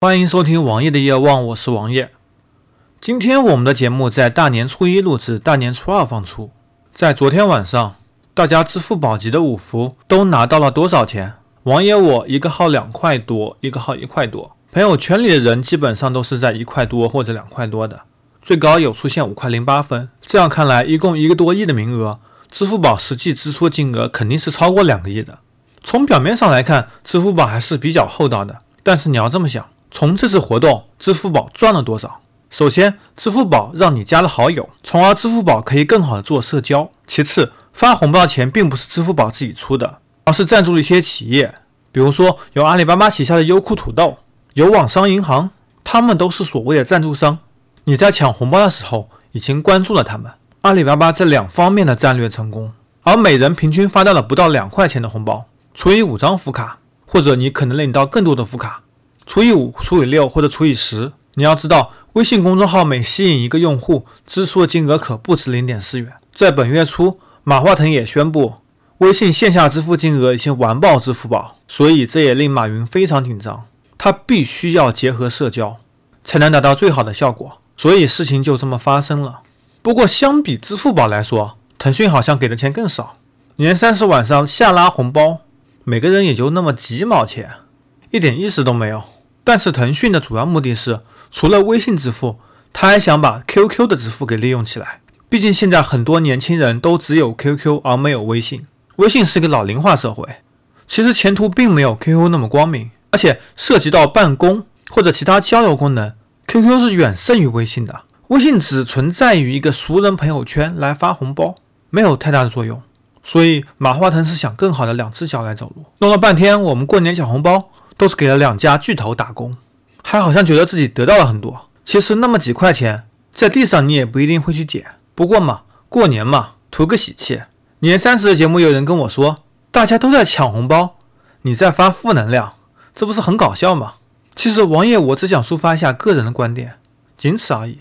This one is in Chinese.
欢迎收听王爷的夜望，我是王爷。今天我们的节目在大年初一录制，大年初二放出。在昨天晚上，大家支付宝级的五福都拿到了多少钱？王爷我一个号两块多，一个号一块多。朋友圈里的人基本上都是在一块多或者两块多的，最高有出现五块零八分。这样看来，一共一个多亿的名额，支付宝实际支出金额肯定是超过两个亿的。从表面上来看，支付宝还是比较厚道的，但是你要这么想。从这次活动，支付宝赚了多少？首先，支付宝让你加了好友，从而支付宝可以更好的做社交。其次，发红包的钱并不是支付宝自己出的，而是赞助了一些企业，比如说有阿里巴巴旗下的优酷土豆，有网商银行，他们都是所谓的赞助商。你在抢红包的时候已经关注了他们。阿里巴巴这两方面的战略成功，而每人平均发到了不到两块钱的红包，除以五张福卡，或者你可能领到更多的福卡。除以五，除以六，或者除以十。你要知道，微信公众号每吸引一个用户，支出的金额可不止零点四元。在本月初，马化腾也宣布，微信线下支付金额已经完爆支付宝，所以这也令马云非常紧张。他必须要结合社交，才能达到最好的效果。所以事情就这么发生了。不过，相比支付宝来说，腾讯好像给的钱更少。年三十晚上下拉红包，每个人也就那么几毛钱，一点意思都没有。但是腾讯的主要目的是，除了微信支付，他还想把 QQ 的支付给利用起来。毕竟现在很多年轻人都只有 QQ 而没有微信，微信是个老龄化社会。其实前途并没有 QQ 那么光明，而且涉及到办公或者其他交流功能，QQ 是远胜于微信的。微信只存在于一个熟人朋友圈来发红包，没有太大的作用。所以马化腾是想更好的两只脚来走路。弄了半天，我们过年抢红包。都是给了两家巨头打工，还好像觉得自己得到了很多。其实那么几块钱在地上，你也不一定会去捡。不过嘛，过年嘛，图个喜气。年三十的节目，有人跟我说，大家都在抢红包，你在发负能量，这不是很搞笑吗？其实王爷，我只想抒发一下个人的观点，仅此而已。